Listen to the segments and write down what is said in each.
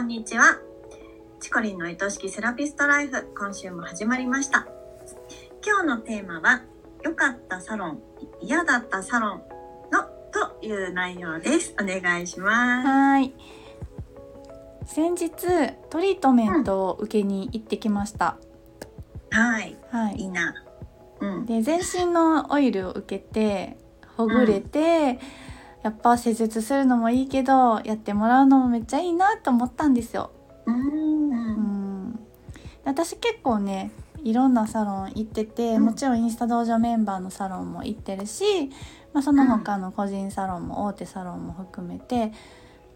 んにちは。チコリンの愛しきセラピストライフ、今週も始まりました。今日のテーマは、良かったサロン、嫌だったサロンのという内容です。お願いします。はい。先日トリートメントを受けに行ってきました。はい、はいい。いな。うん。で全身のオイルを受けてほぐれて、やっぱ施術するのもいいけどやってもらうのもめっちゃいいなと思ったんですよ。う。うんん。私結構ねいろんなサロン行ってて、うんもちろんインスタ道場メンバーのサロンも行ってるし、まあ、その他の個人サロンも大手サロンも含めて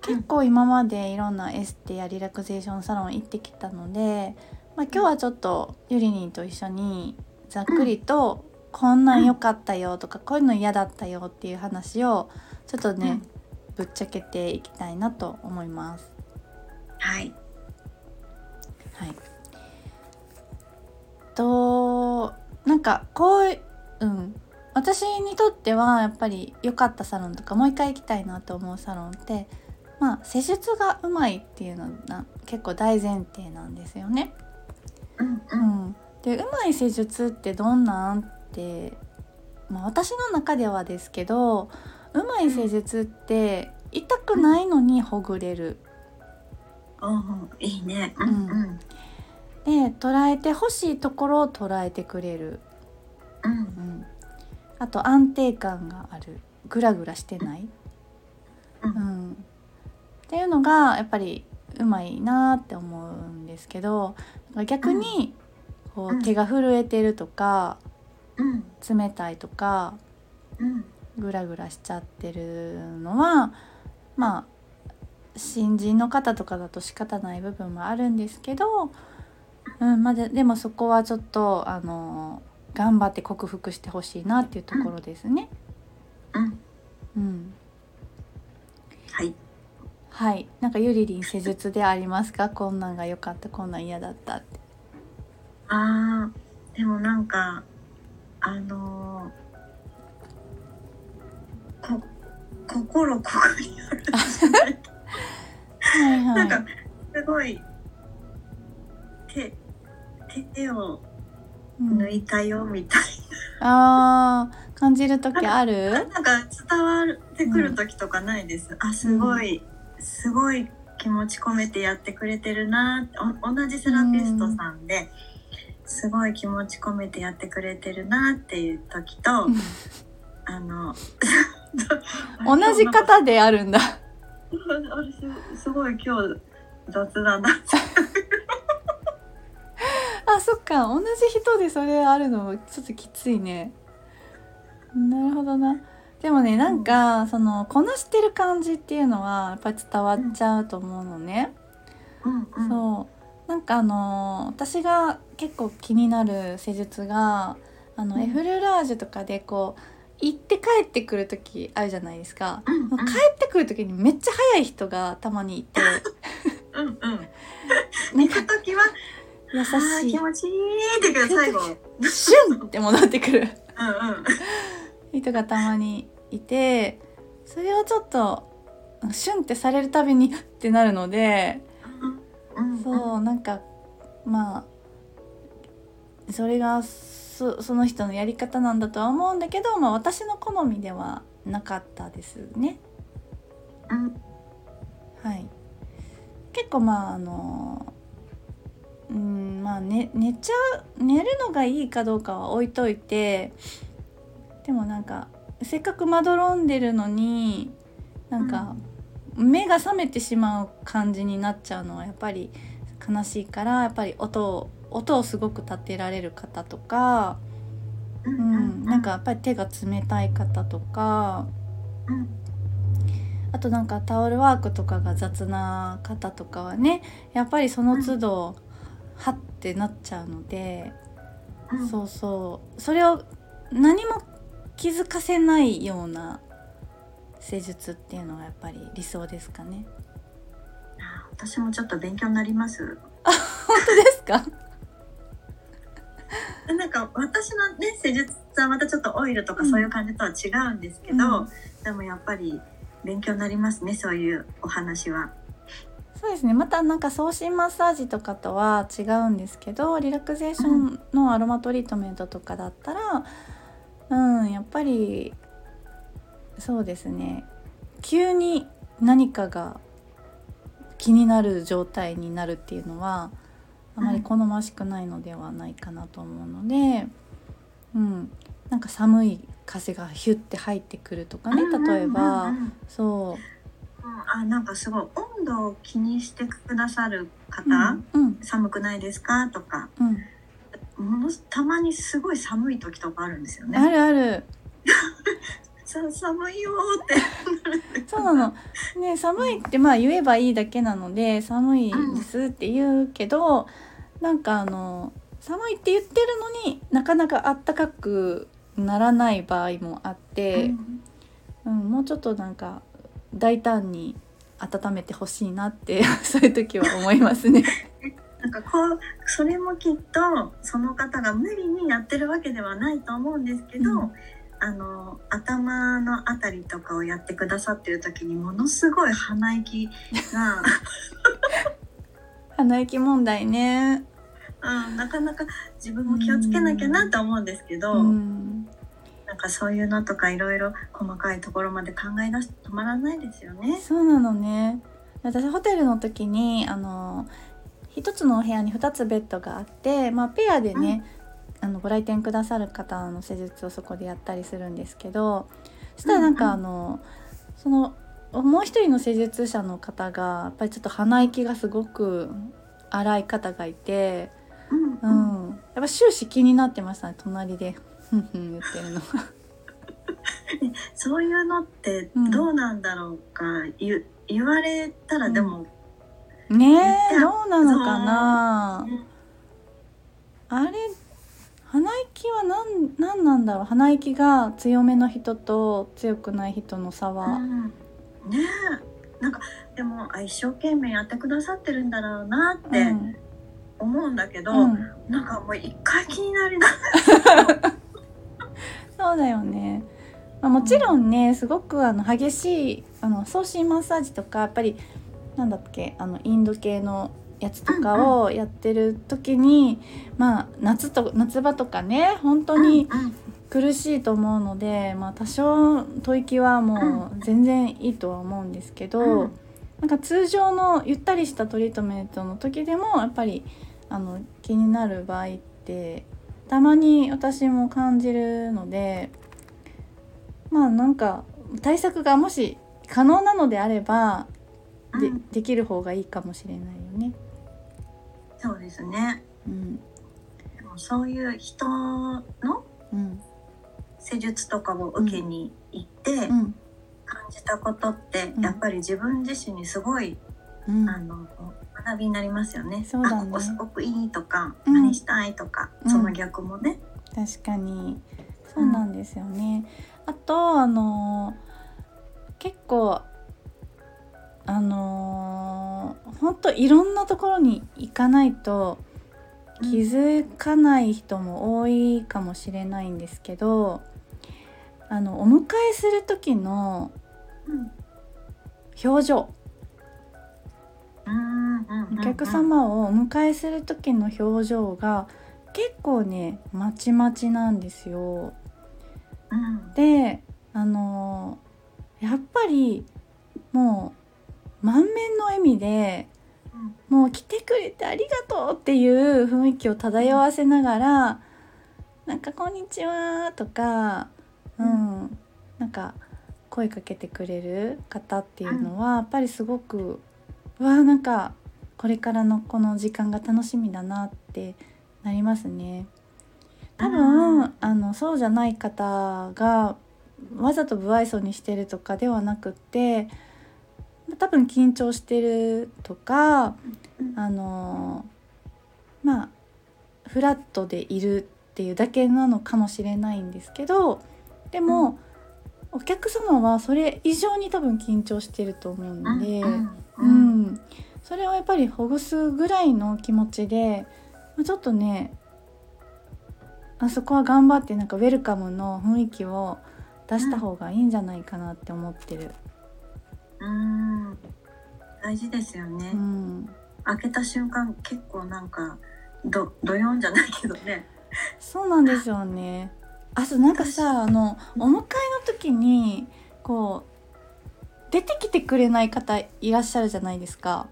結構今までいろんなエステやリラクゼーションサロン行ってきたので、まあ、今日はちょっとゆりにんと一緒にざっくりと「こんなん良かったよ」とか「こういうの嫌だったよ」っていう話をちょっとね、ぶっちゃけていきたいなと思います。はい。はい。となんかこううん私にとってはやっぱり良かったサロンとかもう一回行きたいなと思うサロンってまあ施術がうまいっていうのが結構大前提なんですよね。うんううん。ん、でうまい施術ってどんなんって、まあ、私の中ではですけどうまい施術って痛くないのにほぐれる。うんいいね。うんうん。で捉えてほしいところを捉えてくれる。うんうん、あと安定感があるグラグラしてない、ううんん、っていうのがやっぱりうまいなって思うんですけど逆にこうんう手が震えてるとかうん冷たいとかうんグラグラしちゃってるのはまあ新人の方とかだと仕方ない部分もあるんですけど、うんまあ、ででもそこはちょっとあの頑張って克服してほしいなっていうところですね。うん。うん、はい。はいなんかゆりりん施術でありますか？こんなんが良かったこんなん嫌だったって。ああ、でもなんか、あのーこ、心ここにあるじゃない。なんか、すごい、手、手をうん抜いたよみたいあー感じる時ある？な。なんか伝わってくる時とかないです？あ、すごい、すごい気持ち込めてやってくれてるな同じセラピストさんで、すごい気持ち込めてやってくれてるなっていう時と、あの 同じ方であるんだ。あれすすごい今日雑だなあそっか。同じ人でそれあるのちょっときついね。なるほどな。でもねなんか、そのこなしてる感じっていうのはやっぱり伝わっちゃうと思うのね、うん。うん。そうなんかあの私が結構気になる施術があの、うん。エフルラージュとかでこう行って帰ってくる時あるじゃないですか、うんうん。帰ってくる時にめっちゃ早い人がたまにいて。うんうん。なん行かく時は優あーしい。気持ちいいってけど最後。うんシュンって戻ってくる。うん。人がたまにいてそれをちょっとシュンってされるたびにってなるのでうんそうなんかまあそれがそその人のやり方なんだとは思うんだけど、まあ、私の好みではなかったですね。うん。はい、結構まああのうんまあ、ね、寝ちゃう寝るのがいいかどうかは置いといてでもなんかせっかくまどろんでるのになんか目が覚めてしまう感じになっちゃうのはやっぱり悲しいからやっぱり音を音をすごく立てられる方とか、ううん、なんかやっぱり手が冷たい方とかうん。あとなんかタオルワークとかが雑な方とかはねやっぱりその都度、はってなっちゃうので、うん。そうそう。それを何も気づかせないような施術っていうのがやっぱり理想ですかね？あ私もちょっと勉強になります本当ですか？なんか私のね施術はまたちょっとオイルとかそういう感じとは違うんですけど、うんでもやっぱり勉強になりますねそういうお話は。そうですねまたなんか送信マッサージとかとは違うんですけどリラクゼーションのアロマトリートメントとかだったらうんやっぱりそうですね。急に何かが気になる状態になるっていうのはあまり好ましくないのではないかなと思うので、うん、なんか寒い風がヒュッて入ってくるとかね例えば、うんうんうんうん。そあなんかすごい温度を気にしてくださるう、方、うんうん。寒くないですか？とか。うん、ものすたまにすごい寒い時とかあるんですよあね。るある さ寒いよーって。そうなの。ね寒いってまあ言えばいいだけなので寒いですって言うけど、なんかあの寒いって言ってるのになかなかあったかくならない場合もあって、うんもうちょっとなんか大胆に温めてほしいなって そういう時は思いますね。なんかこうそれもきっとその方が無理にやってるわけではないと思うんですけど、うんあの頭のあたりとかをやってくださってる時にものすごい鼻息が、鼻息問題ね。うん、なかなか自分も気をつけなきゃなと思うんですけど、うんなんかそういうのとかいろいろ細かいところまで考え出すと止まらないですよね。そうなのね私ホテルの時にあの一つのお部屋に2つベッドがあって、まあ、ペアでね、あのご来店くださる方の施術をそこでやったりするんですけどそしたらなんかうんあの、そのもう一人の施術者の方がやっぱりちょっと鼻息がすごく荒い方がいて、うんううん。ん、やっぱ終始気になってましたね隣で。ふんふん言ってるの。そういうのってどうなんだろうか、言言われたらでも、ねえどうなのかな。うんあれ鼻息は何何なんだろう？鼻息が強めの人と強くない人の差は、うん。ねえ。なんかでもあ一生懸命やってくださってるんだろうなってうん。思うんだけど、うん。なんかもう一回気になりな そうだよね、まあ、もちろんねすごくあの激しいあの送信マッサージとかやっぱりなんだっけあのインド系のやつとかをやってる時に、まあ夏と夏場とかね本当に苦しいと思うので、まあ、多少吐息はもう全然いいとは思うんですけど、うん。なんか通常のゆったりしたトリートメントの時でもやっぱりあの気になる場合ってたまに私も感じるのでまあなんか対策がもし可能なのであればでうん。できる方がいいかもしれないよね。そうですね。うん。でもそういう人のうん施術とかを受けに行ってうん。感じたことって、うん。やっぱり自分自身にすごい、うん。あの学びになりますよね。そうだね。あここすごくいいとか、うん。何したいとか、うん。その逆もね。確かに。そうなんですよね。あとあの結構あの本当いろんなところに行かないと気づかない人も多いかもしれないんですけどあのお迎えする時のうん。表情。お客様をお迎えする時の表情が結構ねまちまちなんですよ。うん。であのやっぱりもう満面の笑みでうんもう来てくれてありがとうっていう雰囲気を漂わせながら「なんかこんにちは」とか、うん、なんか声かけてくれる方っていうのはやっぱりすごくうわーなんかこれからのこの時間が楽しみだなってなりますね。多分、うんあのそうじゃない方がわざと不愛想にしてるとかではなくって多分緊張してるとかうん。あのまあフラットでいるっていうだけなのかもしれないんですけどでも、お客様はそれ以上に多分緊張してると思うので、うんううんん、それをやっぱりほぐすぐらいの気持ちでまあちょっとねあそこは頑張ってなんかウェルカムの雰囲気を出した方がいいんじゃないかなって思ってる。うん。大事ですよね、うん、開けた瞬間結構なんかどどよんじゃないけどね。そうなんですよね。あとなんかさあのお迎えの時にこう出てきてくれない方いらっしゃるじゃないですか。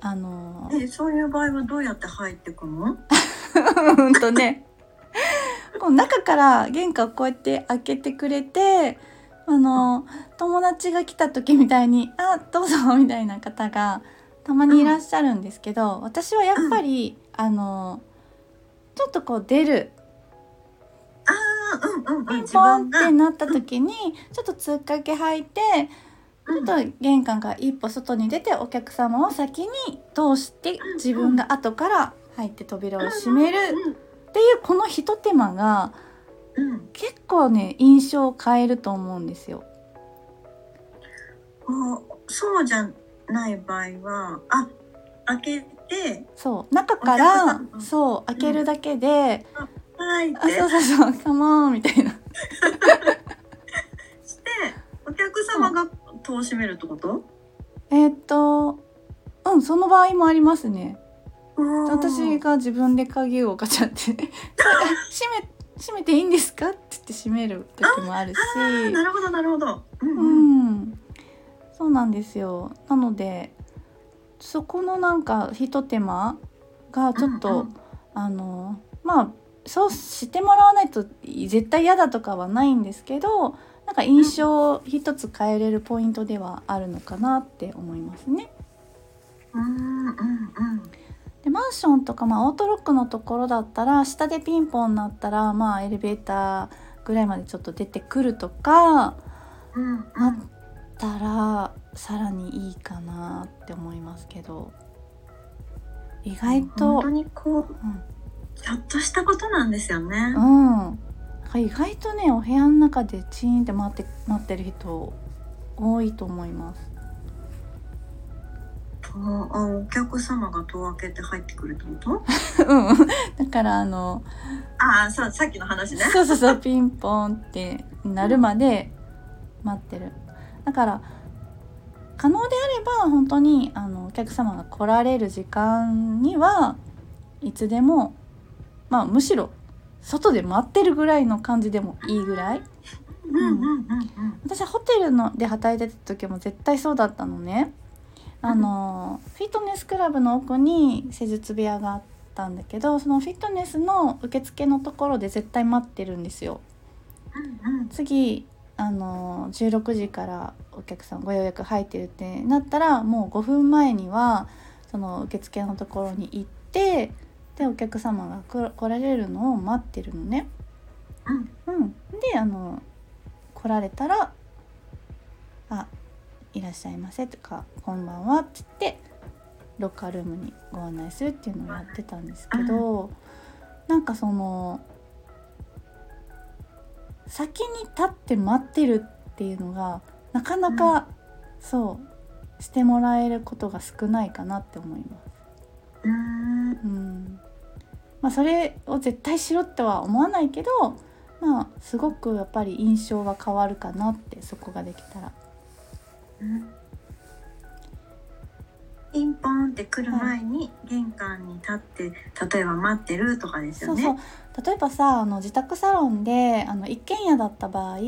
あのえそういう場合はどうやって入ってくの？うんとね。こう中から玄関をこうやって開けてくれてあの友達が来た時みたいに「あどうぞ」みたいな方がたまにいらっしゃるんですけど私はやっぱり、あのちょっとこう出るあうんうんうんピン自ポンってなった時にちょっとつっかけ履いてちょっと玄関から一歩外に出てお客様を先に通して自分が後から入って扉を閉めるっていうこのひと手間がうん。うん結構ね印象を変えると思うんですよ。こうそうじゃない場合はあ開けてそう。中から様そう開けるだけで「はい」っ「あてそうそうそう。カモン」みたいな。してお客様が戸を閉めるってこと？えーっとうんその場合もありますね。私私が自分で鍵をガチャって。閉め閉めていいんですか？って言って閉める時もあるし。なるほどなるほど。うんううん。んそうなんですよ。なのでそこのなんかひと手間がちょっと、うんうん。あのまあそうしてもらわないと絶対嫌だとかはないんですけどなんか印象を一つ変えれるポイントではあるのかなって思いますね。うんうんうんでマンションとか、まあ、オートロックのところだったら下でピンポンになったら、まあ、エレベーターぐらいまでちょっと出てくるとかうんうんあったらさらにいいかなって思いますけど意外と本当にこううんちょっとしたことなんですよね。うん、意外とねお部屋の中でチーンって待って待ってる人多いと思います。とあお客様が戸を開けて入ってくるってこと？うん、だからあのああささっきの話ね。そうそうそうピンポンってなるまで待ってるだから可能であれば本当にあのお客様が来られる時間にはいつでもまあむしろ外で待ってるぐらいの感じでもいいぐらいうんうんうんうん。私はホテルので働いてた時も絶対そうだったのねあのフィットネスクラブの奥に施術部屋があったんだけどそのフィットネスの受付のところで絶対待ってるんですよ。うんうん。次あの16時からお客さんご予約入ってるってなったらもう5分前にはその受付のところに行ってでお客様が来来られるのを待ってるのね。うん。うん、であの来られたら「あいらっしゃいませ」とか「こんばんは」っつってロッカールームにご案内するっていうのをやってたんですけど、なんかその先に立って待ってるっていうのがなかなか、そうしてもらえることが少ないかなって思います。うーんうんまあ、それを絶対しろっては思わないけどまあすごくやっぱり印象が変わるかなってそこができたら。うん。ピンポンって来る前に玄関に立って例えば待ってるとかですよね。そうそう。例えばさあの自宅サロンであの一軒家だった場合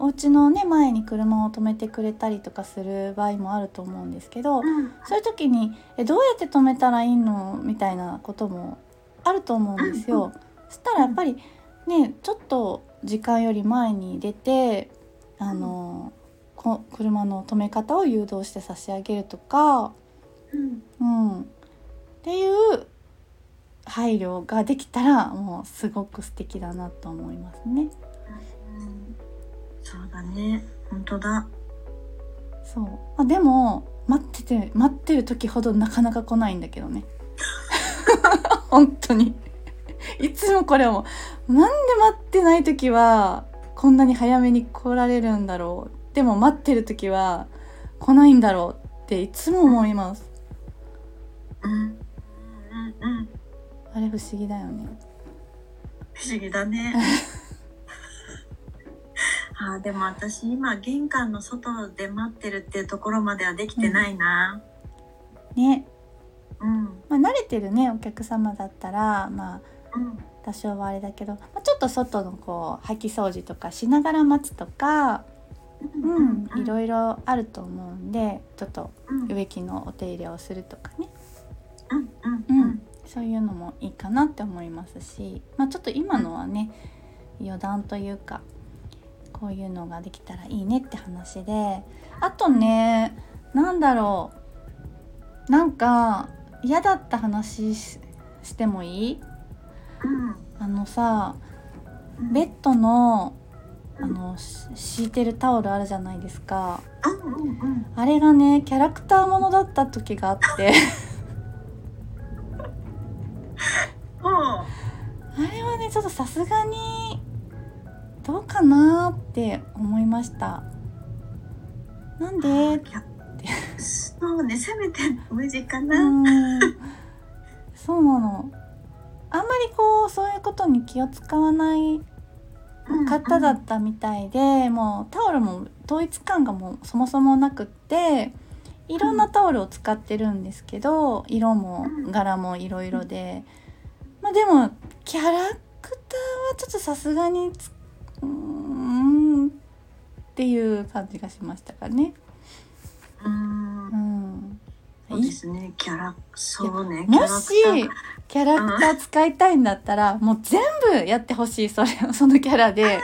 お家のね前に車を止めてくれたりとかする場合もあると思うんですけどうん。そういう時にえどうやって止めたらいいの？みたいなこともあると思うんですよ。うんそしたらやっぱりねちょっと時間より前に出てあの、こ車の止め方を誘導して差し上げるとか、うん。うん、っていう配慮ができたらもうすごく素敵だなと思いますね。うん。そうだね。本当だ。そう、まあ、でも待ってて待ってる時ほどなかなか来ないんだけどね。本当に。いつもこれもなんで待ってない時はこんなに早めに来られるんだろうでも待ってる時は来ないんだろうっていつも思います。うん。うん。うん。あれ不思議だよね。不思議だね。あーでも私今玄関の外で待ってるっていうところまではできてないな。ね、うん。まあ、慣れてるねお客様だったら。まあうん。多少はあれだけど、まあ、ちょっと外のこう掃き掃除とかしながら待つとか、うん、いろいろあると思うんでちょっとうん。植木のお手入れをするとかね、うん。そういうのもいいかなって思いますし、まあ、ちょっと今のはね余談というかこういうのができたらいいねって話であとねなんだろう。なんか嫌だった話ししてもいい？あのさうん。ベッドのあのし敷いてるタオルあるじゃないですかうん。うん。うん。あれがねキャラクターものだった時があって あれはねちょっとさすがにどうかなって思いましたなんで？いやそうね、せめて無地かうな。んそうなのあんまりこうそういうことに気を使わない方だったみたいで、もうタオルも統一感がもうそもそもなくっていろんなタオルを使ってるんですけど色も柄もいろいろで、まあでもキャラクターはちょっとさすがにうーんっていう感じがしましたかね。うん。うん、そうですね、キャラ、そうね、もしー。キャラクター使いたいんだったらもう全部やってほしいそれ そのキャラで。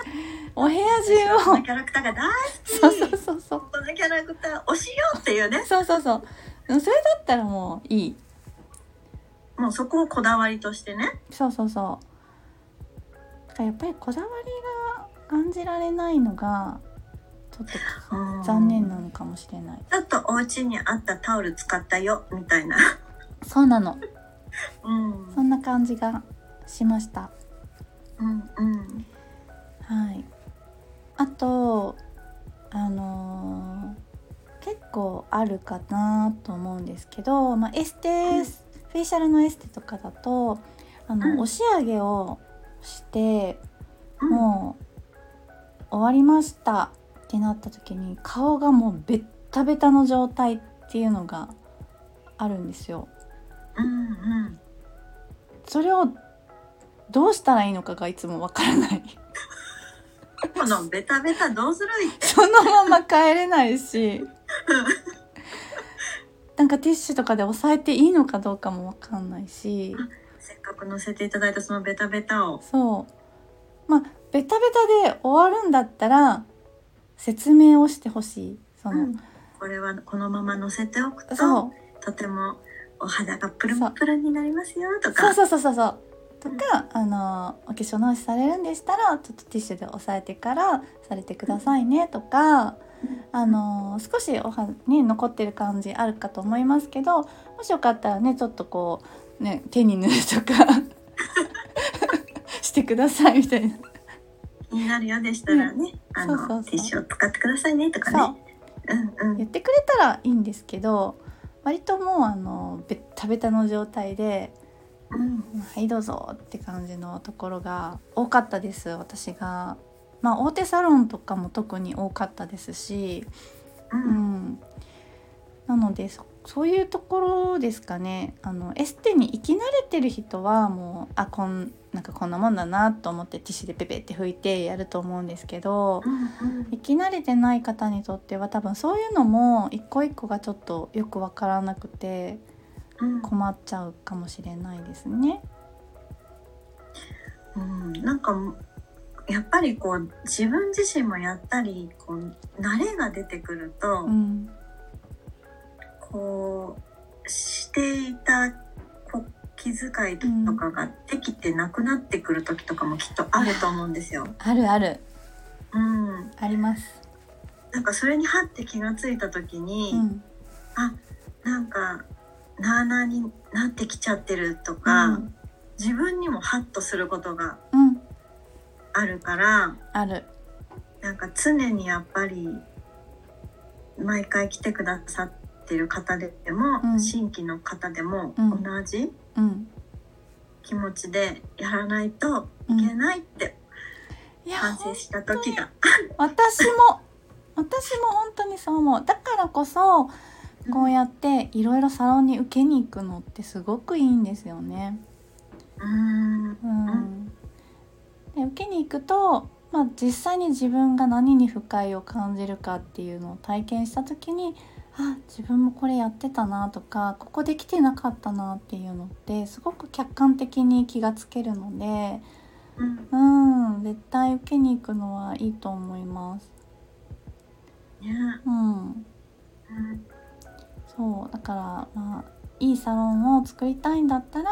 お部屋中を。キャラクターが大好き。そうそうそうそう。このキャラクター推しよっていうね。そうそうそう。うんそれだったらもういい。もうそこをこだわりとしてね。そうそうそう。やっぱりこだわりが感じられないのがちょっとうん。残念なのかもしれない。ちょっとお家にあったタオル使ったよ。みたいな。そうなの。うん。そんな感じがしました。うんうん。はい。あとあのー結構あるかなと思うんですけど、まあ、エステ、うんフェイシャルのエステとかだとあの、うん。押し上げをしてうん。もう終わりましたってなった時に顔がもうベッタベタの状態っていうのがあるんですよ。うんうん。それをどうしたらいいのかがいつもわからない。このベタベタどうする。そのまま帰れないしなんかティッシュとかで押さえていいのかどうかもわかんないしせっかく乗せていただいたそのベタベタを。そうまあベタベタで終わるんだったら説明をしてほしい。その、これはこのまま乗せておくととてもお肌がプルンプルンになりますよとか。そう。そうそうそうとか、あのお化粧直しされるんでしたらちょっとティッシュで押さえてからされてくださいねとか、あの少しおはね残ってる感じあるかと思いますけどもしよかったらねちょっとこうね手に塗るとか してくださいみたいな。気になるようでしたらね、あのそうそうそう。ティッシュを使ってくださいねとかね。う。んうん。言ってくれたらいいんですけど割ともうあのベッタベタの状態でうん「はいどうぞ」って感じのところが多かったです私が。まあ大手サロンとかも特に多かったですし、ううんん、なのでそそういうところですかね。あのエステに行き慣れてる人はもうあこんなんかこんなもんだなと思ってティッシュでペペって拭いてやると思うんですけどうん行き慣れてない方にとっては多分そういうのも一個一個がちょっとよくわからなくてうん。困っちゃうかもしれないですね。うん、なんかやっぱりこう自分自身もやったりこう慣れが出てくると、うん、こうしていた気遣いとかができてなくなってくる時とかもきっとあると思うんですよ。あるある。うん、あります。なんかそれにはって気がついた時に、うん。あなんかなあなあになってきちゃってるとか、うん。自分にもハッとすることがうん、あるからある。なんか常にやっぱり毎回来てくださってる方でも、うん。新規の方でもうん。同じうん、気持ちでやらないとうん。いけないっていや完成した時が。私も。私も本当にそう思う。だからこそこうやっていろいろサロンに受けに行くのってすごくいいんですよね。うん。うん、で受けに行くと、まあ、実際に自分が何に不快を感じるかっていうのを体験した時にあ自分もこれやってたなとかここできてなかったなっていうのってすごく客観的に気がつけるので、うんうん、絶対受けに行くのはいいと思います。ねうんうんそうだからまあいいサロンを作りたいんだったら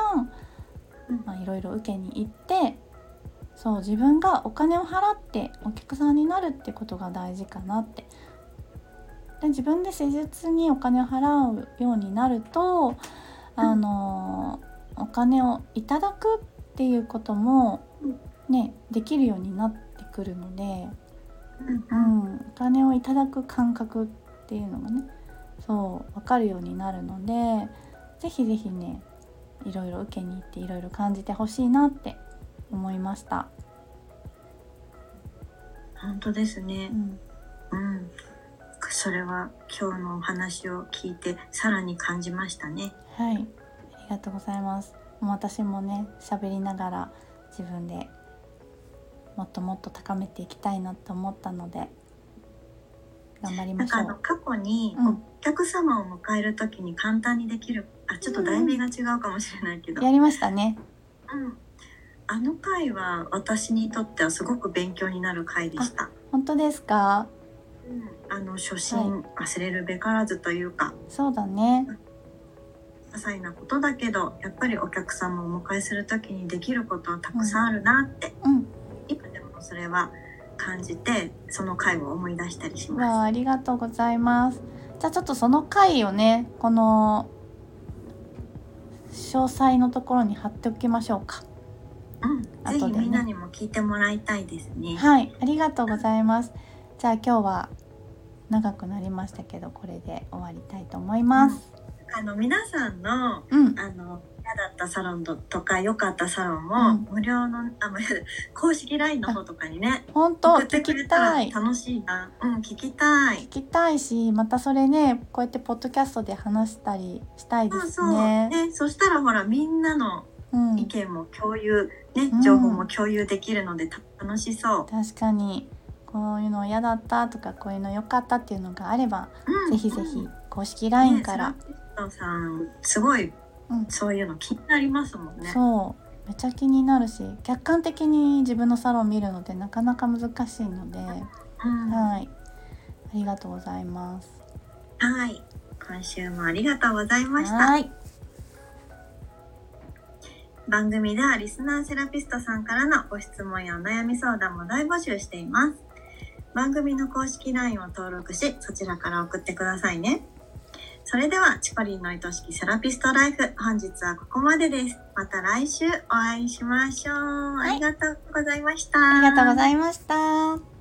うんまあいろいろ受けに行ってそう自分がお金を払ってお客さんになるってことが大事かなって。で自分で施術にお金を払うようになるとあのお金をいただくっていうこともねできるようになってくるので。ううんん、お金をいただく感覚っていうのがねそう分かるようになるのでぜひぜひねいろいろ受けに行っていろいろ感じてほしいなって思いました。本当ですねう。ん、うん。それは今日のお話を聞いてさらに感じましたね。はいありがとうございます。もう私もね喋りながら自分でもっともっと高めていきたいなと思ったので頑張りなんかあのましょう。過去にうんお客様を迎えるときに簡単にできる、あちょっと題名が違うかもしれないけど、やりましたね。うん、あの回は私にとってはすごく勉強になる回でした。本当ですか？うん、あの初心忘れるべからずというか、そうだね。些細なことだけどやっぱりお客様をお迎えするときにできることはたくさんあるなって、うん。今でもそれは感じてその回を思い出したりしわまあありがとうございます。じゃあちょっとその回をねこの詳細のところに貼っておきましょうか。す。うん、ぜ後でねひみんなにも聞いてもらいたいですね。はいありがとうございます。じゃあ今日は長くなりましたけどこれで終わりたいと思います。あの皆さんのうん、あの嫌だったサロンとか良かったサロンも、うん無料のあ無料公式 LINE の方とかにね本当？聞きたい楽しいな。うん聞きたい聞。きたいしまたそれねこうやってポッドキャストで話したりしたいですそうそうね。ねそしたらほらみんなのうん意見も共有、ねうん情報も共有できるのでた楽しそう。確かにこういうの嫌だったとかこういうの良かったっていうのがあれば、うん。ぜひぜひうん公式 LINE から、ねさんすごい、うん。そういうの気になりますもんね。そう。めっちゃ気になるし客観的に自分のサロン見るのってなかなか難しいので、うん。はい。ありがとうございます。はい。今週もありがとうございました。はい。番組ではリスナーセラピストさんからのご質問やお悩み相談も大募集しています。番組の公式 LINE を登録し、そちらから送ってくださいね。それでは、チコリンの愛しきセラピストライフ、本日はここまでです。また来週お会いしましょう。ありがとうございました。ありがとうございました